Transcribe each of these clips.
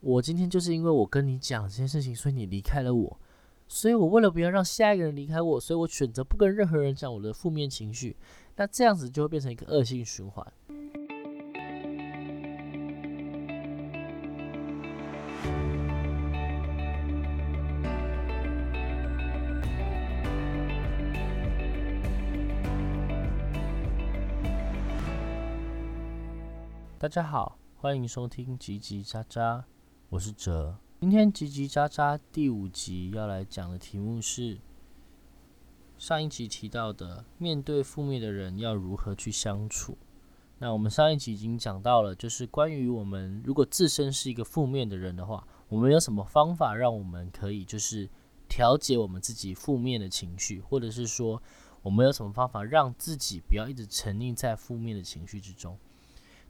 我今天就是因为我跟你讲这件事情，所以你离开了我，所以我为了不要让下一个人离开我，所以我选择不跟任何人讲我的负面情绪。那这样子就会变成一个恶性循环。大家好，欢迎收听叽叽喳喳，我是哲。今天叽叽喳喳第五集要来讲的题目是上一集提到的，面对负面的人要如何去相处。那我们上一集已经讲到了，就是关于我们如果自身是一个负面的人的话，我们有什么方法让我们可以就是调节我们自己负面的情绪，或者是说我们有什么方法让自己不要一直沉溺在负面的情绪之中。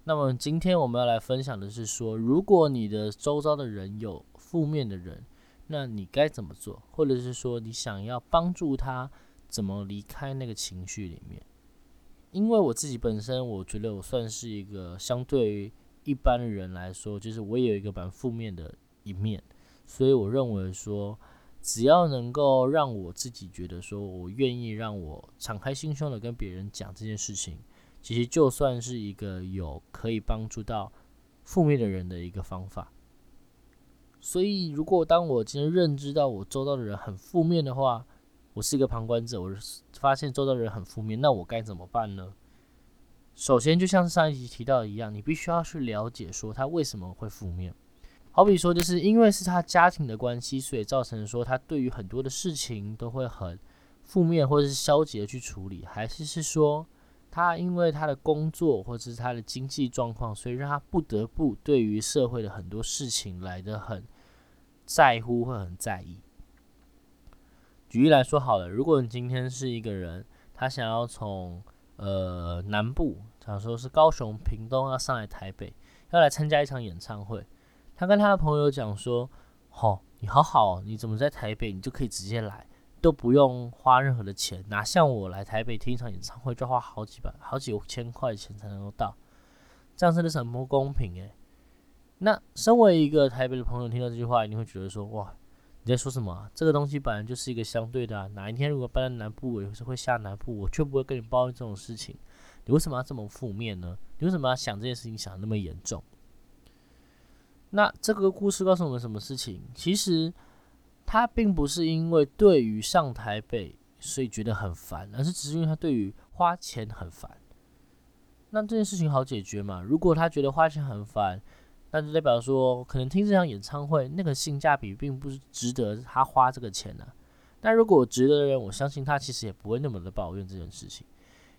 那么今天我们要来分享的是说，如果你的周遭的人有负面的人，那你该怎么做？或者是说你想要帮助他怎么离开那个情绪里面？因为我自己本身，我觉得我算是一个相对于一般人来说，就是我也有一个蛮负面的一面，所以我认为说，只要能够让我自己觉得说我愿意让我敞开心胸的跟别人讲这件事情。其实就算是一个有可以帮助到负面的人的一个方法，所以如果当我今天认知到我周遭的人很负面的话，我是一个旁观者，我发现周遭的人很负面，那我该怎么办呢？首先，就像上一集提到的一样，你必须要去了解说他为什么会负面。好比说，就是因为是他家庭的关系，所以造成说他对于很多的事情都会很负面或者是消极的去处理，还是是说？他因为他的工作或者是他的经济状况，所以让他不得不对于社会的很多事情来的很在乎，会很在意。举例来说好了，如果你今天是一个人，他想要从呃南部，假如说是高雄、屏东要上来台北，要来参加一场演唱会，他跟他的朋友讲说：“哦，你好好，你怎么在台北，你就可以直接来。”都不用花任何的钱，哪像我来台北听一场演唱会就要花好几百、好几千块钱才能够到，这样真的是很不公平诶。那身为一个台北的朋友，听到这句话一定会觉得说：哇，你在说什么？这个东西本来就是一个相对的啊。哪一天如果搬到南部，我也是会下南部，我却不会跟你抱怨这种事情。你为什么要这么负面呢？你为什么要想这件事情想的那么严重？那这个故事告诉我们什么事情？其实。他并不是因为对于上台北所以觉得很烦，而是只是因为他对于花钱很烦。那这件事情好解决嘛？如果他觉得花钱很烦，那就代表说可能听这场演唱会那个性价比并不是值得他花这个钱呢。那如果值得的人，我相信他其实也不会那么的抱怨这件事情。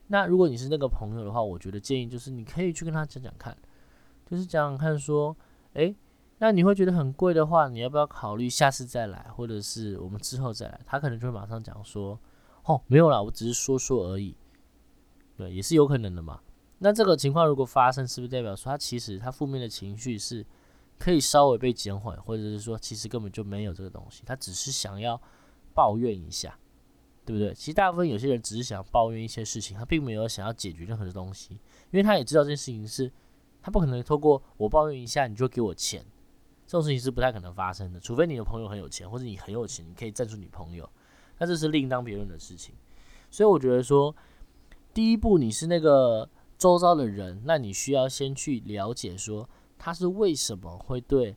那如果你是那个朋友的话，我觉得建议就是你可以去跟他讲讲看，就是讲讲看说，诶。那你会觉得很贵的话，你要不要考虑下次再来，或者是我们之后再来？他可能就会马上讲说：“哦，没有啦，我只是说说而已。”对，也是有可能的嘛。那这个情况如果发生，是不是代表说他其实他负面的情绪是可以稍微被减缓，或者是说其实根本就没有这个东西，他只是想要抱怨一下，对不对？其实大部分有些人只是想抱怨一些事情，他并没有想要解决任何的东西，因为他也知道这件事情是他不可能透过我抱怨一下你就给我钱。这种事情是不太可能发生的，除非你的朋友很有钱，或者你很有钱，你可以赞助你朋友，那这是另当别论的事情。所以我觉得说，第一步你是那个周遭的人，那你需要先去了解说他是为什么会对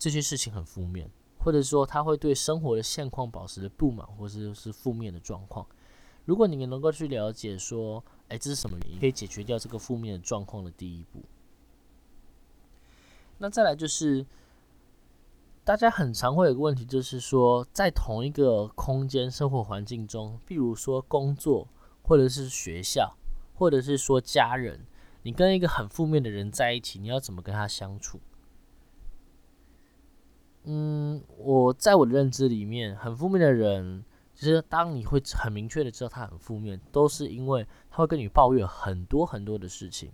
这些事情很负面，或者说他会对生活的现况保持着不满，或者是负面的状况。如果你能够去了解说，哎，这是什么原因，可以解决掉这个负面的状况的第一步。那再来就是。大家很常会有个问题，就是说，在同一个空间生活环境中，比如说工作，或者是学校，或者是说家人，你跟一个很负面的人在一起，你要怎么跟他相处？嗯，我在我的认知里面，很负面的人，其实当你会很明确的知道他很负面，都是因为他会跟你抱怨很多很多的事情。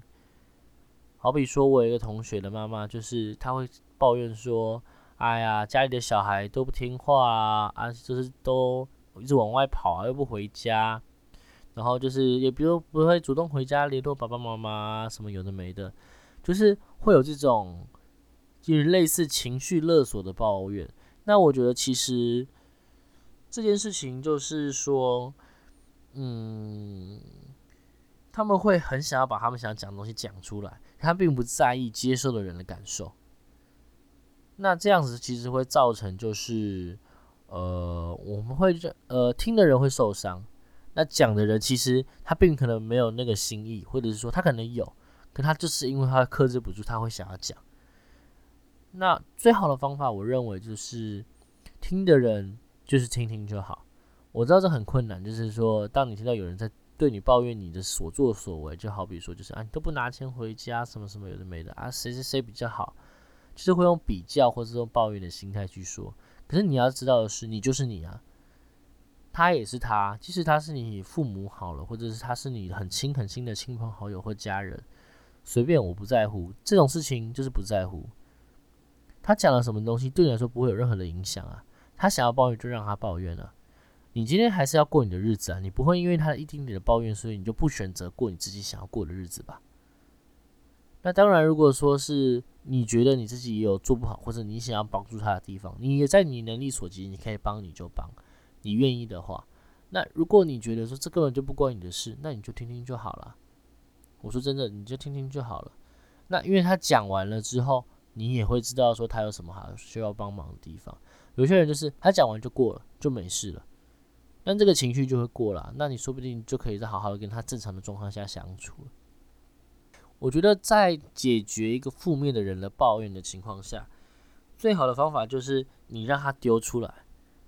好比说，我有一个同学的妈妈，就是他会抱怨说。哎呀，家里的小孩都不听话啊，啊，就是都一直往外跑啊，又不回家，然后就是也比如不会主动回家联络爸爸妈妈什么有的没的，就是会有这种就是类似情绪勒索的抱怨。那我觉得其实这件事情就是说，嗯，他们会很想要把他们想讲的东西讲出来，他并不在意接受的人的感受。那这样子其实会造成就是，呃，我们会呃听的人会受伤。那讲的人其实他并可能没有那个心意，或者是说他可能有，可他就是因为他克制不住，他会想要讲。那最好的方法，我认为就是听的人就是听听就好。我知道这很困难，就是说当你听到有人在对你抱怨你的所作所为，就好比说就是啊你都不拿钱回家，什么什么有的没的啊谁谁谁比较好，就是会用比较或者用抱怨的心态去说。可是你要知道的是，你就是你啊。他也是他，即使他是你父母好了，或者是他是你很亲很亲的亲朋好友或家人，随便我不在乎，这种事情就是不在乎。他讲了什么东西对你来说不会有任何的影响啊，他想要抱怨就让他抱怨啊，你今天还是要过你的日子啊，你不会因为他一丁点的抱怨，所以你就不选择过你自己想要过的日子吧？那当然，如果说是你觉得你自己也有做不好，或者你想要帮助他的地方，你也在你能力所及，你可以帮你就帮。你愿意的话，那如果你觉得说这根本就不关你的事，那你就听听就好了。我说真的，你就听听就好了。那因为他讲完了之后，你也会知道说他有什么好需要帮忙的地方。有些人就是他讲完就过了，就没事了，那这个情绪就会过了。那你说不定就可以再好好的跟他正常的状况下相处。我觉得在解决一个负面的人的抱怨的情况下，最好的方法就是你让他丢出来。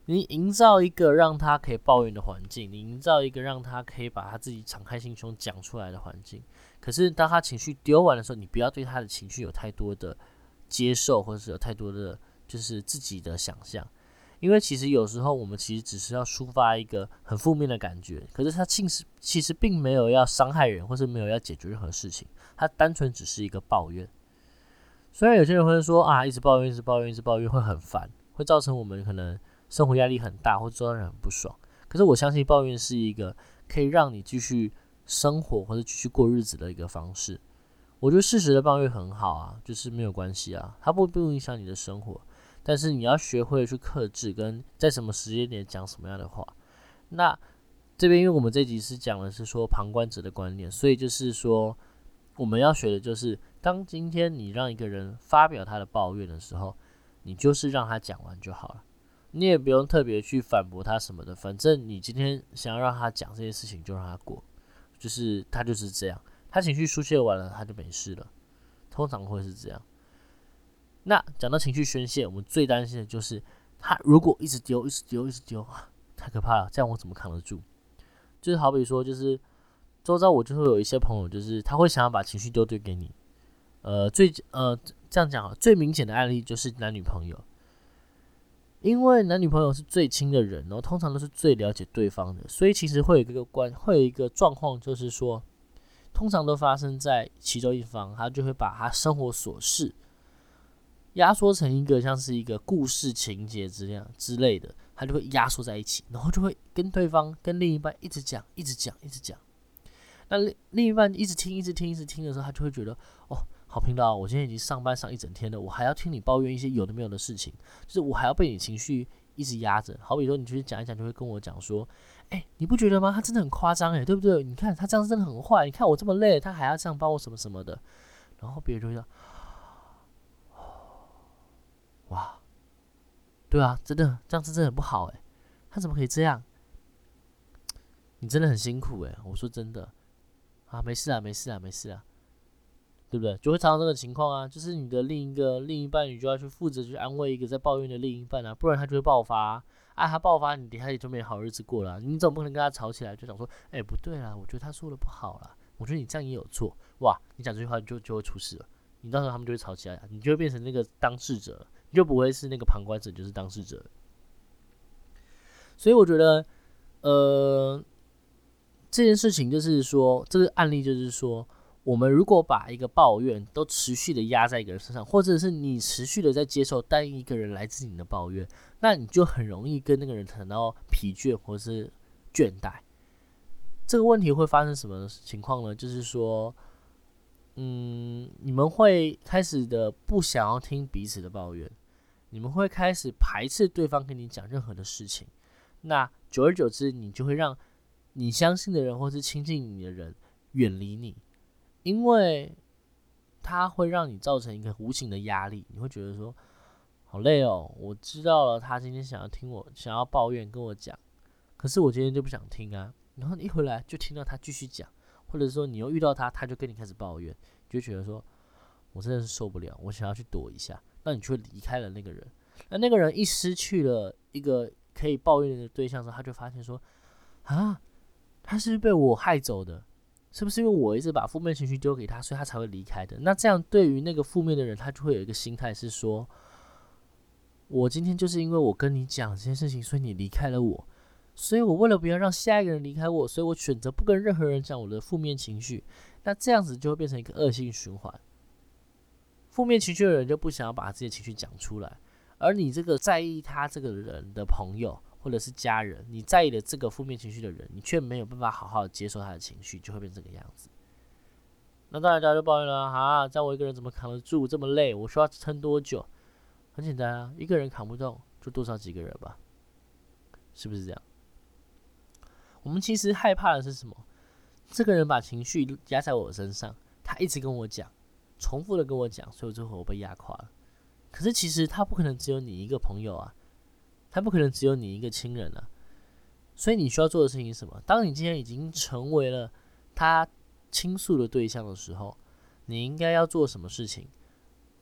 你营造一个让他可以抱怨的环境，你营造一个让他可以把他自己敞开心胸讲出来的环境。可是当他情绪丢完的时候，你不要对他的情绪有太多的接受，或者是有太多的就是自己的想象。因为其实有时候我们其实只是要抒发一个很负面的感觉，可是他其实其实并没有要伤害人，或是没有要解决任何事情，他单纯只是一个抱怨。虽然有些人会说啊，一直抱怨，一直抱怨，一直抱怨会很烦，会造成我们可能。生活压力很大，或者让人很不爽。可是我相信抱怨是一个可以让你继续生活或者继续过日子的一个方式。我觉得适时的抱怨很好啊，就是没有关系啊，它不不影响你的生活。但是你要学会去克制，跟在什么时间点讲什么样的话。那这边因为我们这集是讲的是说旁观者的观念，所以就是说我们要学的就是，当今天你让一个人发表他的抱怨的时候，你就是让他讲完就好了。你也不用特别去反驳他什么的，反正你今天想要让他讲这件事情，就让他过，就是他就是这样，他情绪疏泄完了，他就没事了，通常会是这样。那讲到情绪宣泄，我们最担心的就是他如果一直丢，一直丢，一直丢，太可怕了，这样我怎么扛得住？就是好比说，就是周遭我就会有一些朋友，就是他会想要把情绪丢丢给你，呃，最呃这样讲，最明显的案例就是男女朋友。因为男女朋友是最亲的人，然后通常都是最了解对方的，所以其实会有一个关，会有一个状况，就是说，通常都发生在其中一方，他就会把他生活琐事压缩成一个像是一个故事情节之样之类的，他就会压缩在一起，然后就会跟对方、跟另一半一直讲、一直讲、一直讲。那另另一半一直听、一直听、一直听的时候，他就会觉得，哦。好频道，我今天已经上班上一整天了，我还要听你抱怨一些有的没有的事情，就是我还要被你情绪一直压着。好比说，你去讲一讲，就会跟我讲说，哎，你不觉得吗？他真的很夸张，哎，对不对？你看他这样真的很坏，你看我这么累，他还要这样帮我什么什么的。然后别人就会说，哇，对啊，真的这样子真的很不好，哎，他怎么可以这样？你真的很辛苦，哎，我说真的，啊，没事啊，没事啊，没事啊。对不对？就会常常这个情况啊，就是你的另一个另一半，你就要去负责去安慰一个在抱怨的另一半啊，不然他就会爆发。啊，他爆发，你底下也就没好日子过了。你总不可能跟他吵起来，就想说，哎，不对啦，我觉得他说的不好啦，我觉得你这样也有错。哇，你讲这句话就就会出事了，你到时候他们就会吵起来，你就会变成那个当事者，你就不会是那个旁观者，就是当事者。所以我觉得，呃，这件事情就是说，这个案例就是说。我们如果把一个抱怨都持续的压在一个人身上，或者是你持续的在接受单一个人来自你的抱怨，那你就很容易跟那个人谈到疲倦或是倦怠。这个问题会发生什么情况呢？就是说，嗯，你们会开始的不想要听彼此的抱怨，你们会开始排斥对方跟你讲任何的事情。那久而久之，你就会让你相信的人或是亲近你的人远离你，因为他会让你造成一个无形的压力。你会觉得说，好累哦，我知道了，他今天想要听我想要抱怨跟我讲，可是我今天就不想听啊。然后你一回来就听到他继续讲。或者说你又遇到他，他就跟你开始抱怨，就觉得说，我真的是受不了，我想要去躲一下，那你就会离开了那个人。那那个人一失去了一个可以抱怨的对象之后，他就发现说，啊，他是被我害走的，是不是因为我一直把负面情绪丢给他，所以他才会离开的？那这样对于那个负面的人，他就会有一个心态是说，我今天就是因为我跟你讲这件事情，所以你离开了我。所以我为了不要让下一个人离开我，所以我选择不跟任何人讲我的负面情绪。那这样子就会变成一个恶性循环。负面情绪的人就不想要把自己的情绪讲出来，而你这个在意他这个人的朋友或者是家人，你在意的这个负面情绪的人，你却没有办法好好接受他的情绪，就会变这个样子。那当然大家就抱怨了啊，这样我一个人怎么扛得住这么累？我需要撑多久？很简单啊，一个人扛不动，就多少几个人吧，是不是这样？我们其实害怕的是什么？这个人把情绪压在我身上，他一直跟我讲，重复的跟我讲，所以我最后我被压垮了。可是其实他不可能只有你一个朋友啊，他不可能只有你一个亲人啊。所以你需要做的事情是什么？当你今天已经成为了他倾诉的对象的时候，你应该要做什么事情？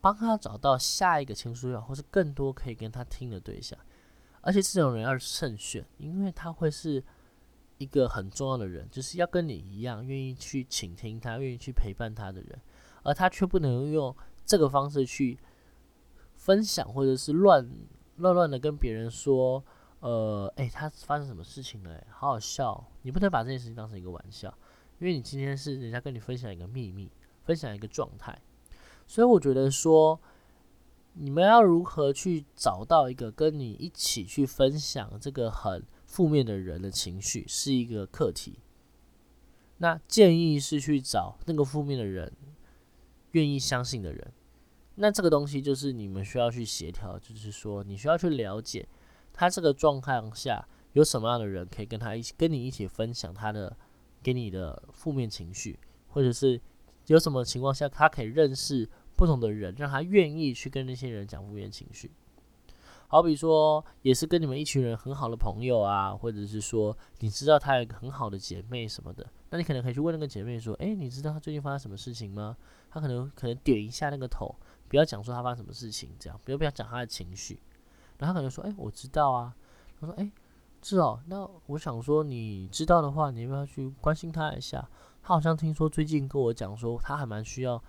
帮他找到下一个倾诉要，或是更多可以跟他听的对象。而且这种人要慎选，因为他会是。一个很重要的人，就是要跟你一样愿意去倾听他、愿意去陪伴他的人，而他却不能用这个方式去分享，或者是乱乱乱的跟别人说，呃，哎，他发生什么事情了？好好笑！你不能把这件事情当成一个玩笑，因为你今天是人家跟你分享一个秘密，分享一个状态，所以我觉得说，你们要如何去找到一个跟你一起去分享这个很。负面的人的情绪是一个课题，那建议是去找那个负面的人，愿意相信的人。那这个东西就是你们需要去协调，就是说你需要去了解他这个状况下有什么样的人可以跟他一起跟你一起分享他的给你的负面情绪，或者是有什么情况下他可以认识不同的人，让他愿意去跟那些人讲负面情绪。好比说，也是跟你们一群人很好的朋友啊，或者是说，你知道她有一个很好的姐妹什么的，那你可能可以去问那个姐妹说，诶，你知道她最近发生什么事情吗？她可能可能点一下那个头，不要讲说她发生什么事情，这样，不要不要讲她的情绪，然后可能说，诶，我知道啊，他说，诶，是哦，那我想说，你知道的话，你要不要去关心她一下？她好像听说最近跟我讲说，她还蛮需要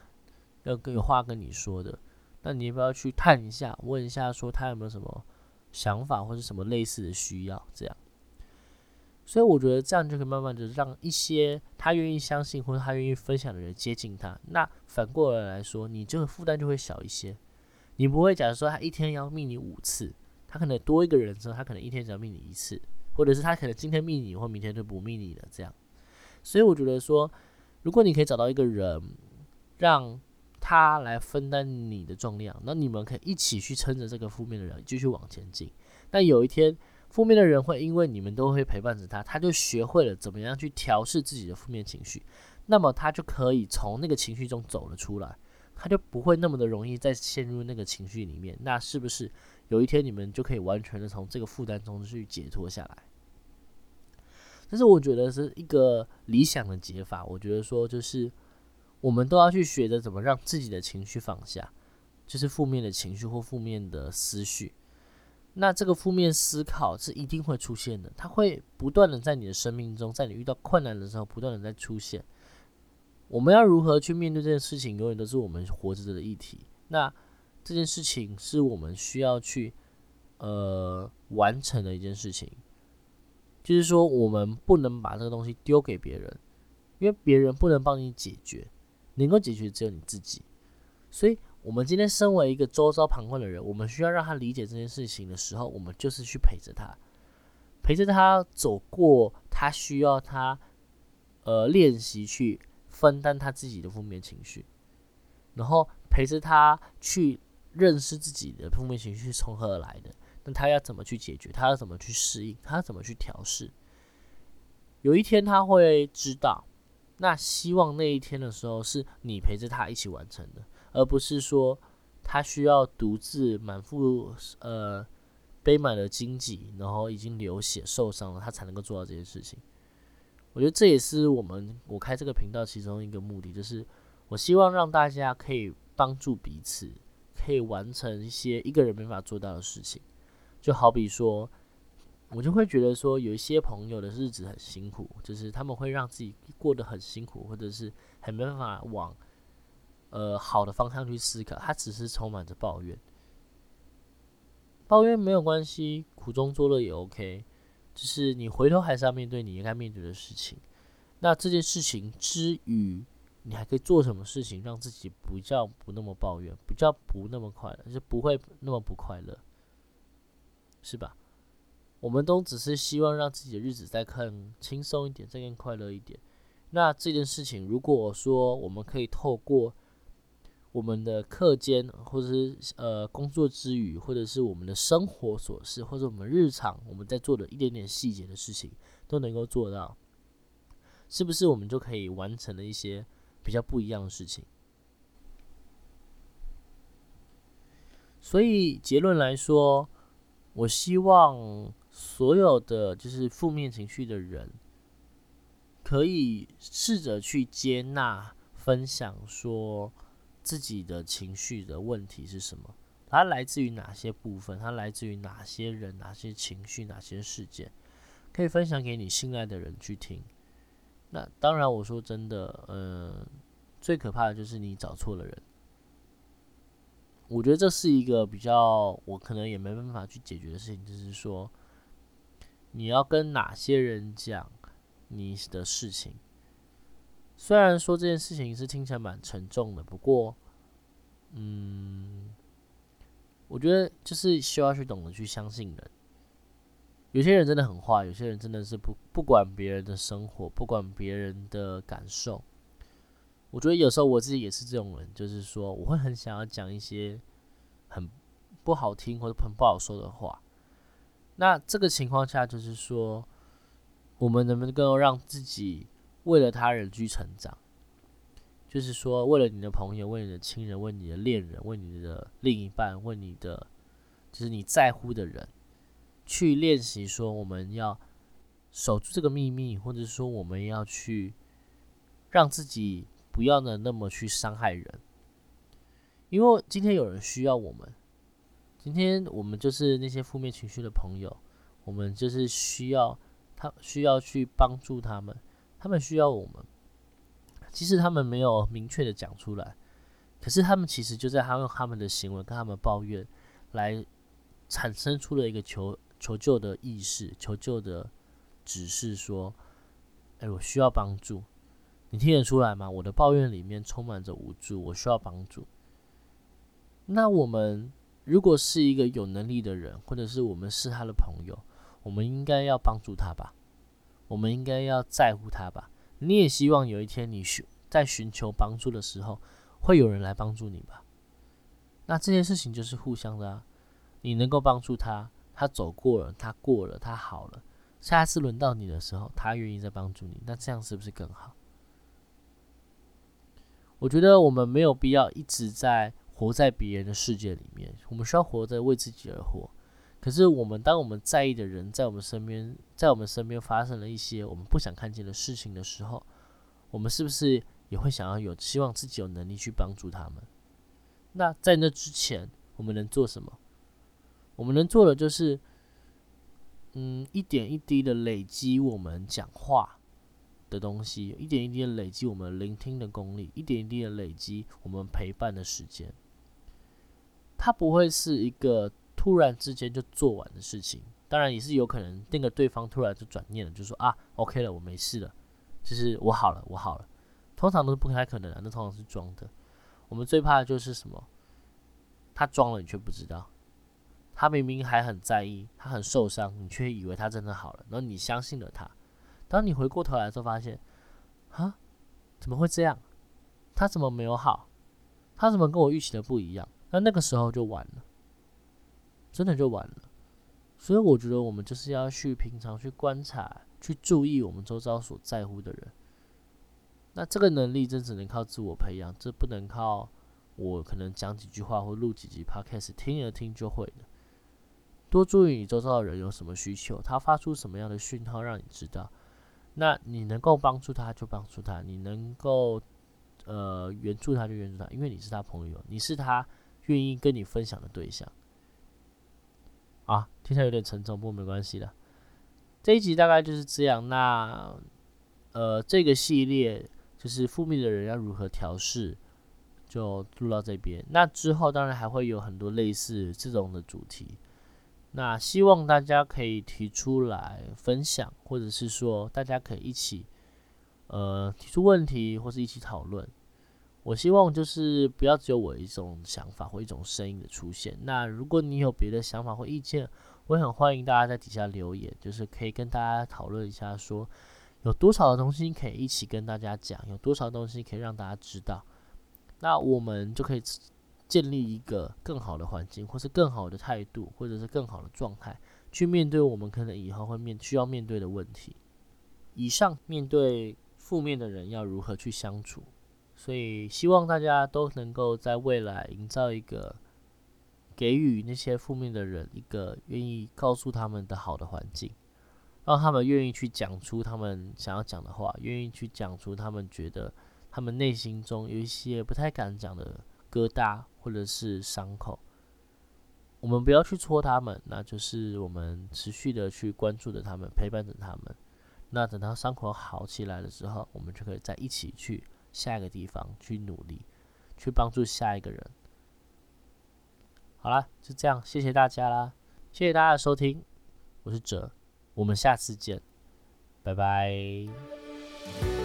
要跟有话跟你说的。那你要不要去探一下，问一下，说他有没有什么想法或者什么类似的需要？这样，所以我觉得这样就可以慢慢的让一些他愿意相信或者他愿意分享的人接近他。那反过来来说，你这个负担就会小一些。你不会假如说他一天要密你五次，他可能多一个人之后，他可能一天只要密你一次，或者是他可能今天密你，或明天就不密你了。这样，所以我觉得说，如果你可以找到一个人，让他来分担你的重量，那你们可以一起去撑着这个负面的人继续往前进。但有一天，负面的人会因为你们都会陪伴着他，他就学会了怎么样去调试自己的负面情绪，那么他就可以从那个情绪中走了出来，他就不会那么的容易再陷入那个情绪里面。那是不是有一天你们就可以完全的从这个负担中去解脱下来？但是我觉得是一个理想的解法。我觉得说就是。我们都要去学着怎么让自己的情绪放下，就是负面的情绪或负面的思绪。那这个负面思考是一定会出现的，它会不断的在你的生命中，在你遇到困难的时候不断的在出现。我们要如何去面对这件事情，永远都是我们活着的议题。那这件事情是我们需要去呃完成的一件事情，就是说我们不能把这个东西丢给别人，因为别人不能帮你解决。能够解决只有你自己，所以，我们今天身为一个周遭旁观的人，我们需要让他理解这件事情的时候，我们就是去陪着他，陪着他走过他需要他，呃，练习去分担他自己的负面情绪。然后陪着他去认识自己的负面情绪从何而来的，那他要怎么去解决？他要怎么去适应？他要怎么去调试？有一天他会知道，那希望那一天的时候是你陪着他一起完成的，而不是说他需要独自满腹呃背满了荆棘，然后已经流血受伤了，他才能够做到这件事情。我觉得这也是我们我开这个频道其中一个目的，就是我希望让大家可以帮助彼此，可以完成一些一个人没法做到的事情。就好比说，我就会觉得说，有一些朋友的日子很辛苦，就是他们会让自己过得很辛苦，或者是很没办法往呃好的方向去思考，他只是充满着抱怨。抱怨没有关系，苦中作乐也 OK。就是你回头还是要面对你应该面对的事情。那这件事情之余，你还可以做什么事情让自己不叫不那么抱怨，不叫不那么快乐，就不会那么不快乐，是吧？我们都只是希望让自己的日子再更轻松一点，再更快乐一点。那这件事情，如果说我们可以透过我们的课间，或者是呃工作之余，或者是我们的生活琐事，或者我们日常我们在做的一点点细节的事情，都能够做到，是不是我们就可以完成了一些比较不一样的事情？所以结论来说，我希望所有的就是负面情绪的人，可以试着去接纳、分享说。自己的情绪的问题是什么？它来自于哪些部分？它来自于哪些人、哪些情绪、哪些事件？可以分享给你信赖的人去听。那当然，我说真的，嗯，最可怕的就是你找错了人。我觉得这是一个比较，我可能也没办法去解决的事情，就是说，你要跟哪些人讲你的事情。虽然说这件事情是听起来蛮沉重的，不过，嗯，我觉得就是需要去懂得去相信人。有些人真的很坏，有些人真的是不不管别人的生活，不管别人的感受。我觉得有时候我自己也是这种人，就是说我会很想要讲一些很不好听或者很不好说的话。那这个情况下，就是说，我们能不能够让自己？为了他人去成长，就是说，为了你的朋友，为你的亲人，为你的恋人，为你的另一半，为你的就是你在乎的人，去练习说，我们要守住这个秘密，或者说，我们要去让自己不要呢那么去伤害人，因为今天有人需要我们，今天我们就是那些负面情绪的朋友，我们就是需要他，需要去帮助他们。他们需要我们，其实他们没有明确的讲出来，可是他们其实就在他用他们的行为跟他们抱怨，来产生出了一个求求救的意识，求救的指示说：“哎，我需要帮助。”你听得出来吗？我的抱怨里面充满着无助，我需要帮助。那我们如果是一个有能力的人，或者是我们是他的朋友，我们应该要帮助他吧。我们应该要在乎他吧？你也希望有一天你寻在寻求帮助的时候，会有人来帮助你吧？那这件事情就是互相的啊。你能够帮助他，他走过了，他过了，他好了。下次轮到你的时候，他愿意再帮助你，那这样是不是更好？我觉得我们没有必要一直在活在别人的世界里面，我们需要活在为自己而活。可是，我们当我们在意的人在我们身边，在我们身边发生了一些我们不想看见的事情的时候，我们是不是也会想要有希望自己有能力去帮助他们？那在那之前，我们能做什么？我们能做的就是，嗯，一点一滴的累积我们讲话的东西，一点一滴的累积我们聆听的功力，一点一滴的累积我们陪伴的时间。它不会是一个。突然之间就做完的事情，当然也是有可能那个对方突然就转念了，就说啊，OK 了，我没事了，就是我好了，我好了。通常都是不太可能的，那通常是装的。我们最怕的就是什么？他装了，你却不知道。他明明还很在意，他很受伤，你却以为他真的好了，然后你相信了他。当你回过头来之后，发现啊，怎么会这样？他怎么没有好？他怎么跟我预期的不一样？那那个时候就完了，真的就完了。所以我觉得我们就是要去平常去观察、去注意我们周遭所在乎的人。那这个能力真只能靠自我培养，这不能靠我可能讲几句话或录几集 podcast 听了听就会的。多注意你周遭的人有什么需求，他发出什么样的讯号让你知道。那你能够帮助他就帮助他，你能够呃援助他就援助他，因为你是他朋友，你是他愿意跟你分享的对象。啊，听起来有点沉重，不过没关系的。这一集大概就是这样。那呃，这个系列就是负面的人要如何调试，就录到这边。那之后当然还会有很多类似这种的主题。那希望大家可以提出来分享，或者是说大家可以一起，呃，提出问题或是一起讨论。我希望就是不要只有我一种想法或一种声音的出现。那如果你有别的想法或意见，我也很欢迎大家在底下留言，就是可以跟大家讨论一下，说有多少的东西可以一起跟大家讲，有多少东西可以让大家知道，那我们就可以。建立一个更好的环境，或是更好的态度，或者是更好的状态，去面对我们可能以后会面需要面对的问题。以上面对负面的人要如何去相处？所以希望大家都能够在未来营造一个给予那些负面的人一个愿意告诉他们的好的环境，让他们愿意去讲出他们想要讲的话，愿意去讲出他们觉得他们内心中有一些不太敢讲的。疙瘩或者是伤口，我们不要去戳他们，那就是我们持续的去关注着他们，陪伴着他们。那等到伤口好起来的时候，我们就可以再一起去下一个地方去努力，去帮助下一个人。好了，就这样，谢谢大家啦，谢谢大家的收听，我是哲，我们下次见，拜拜。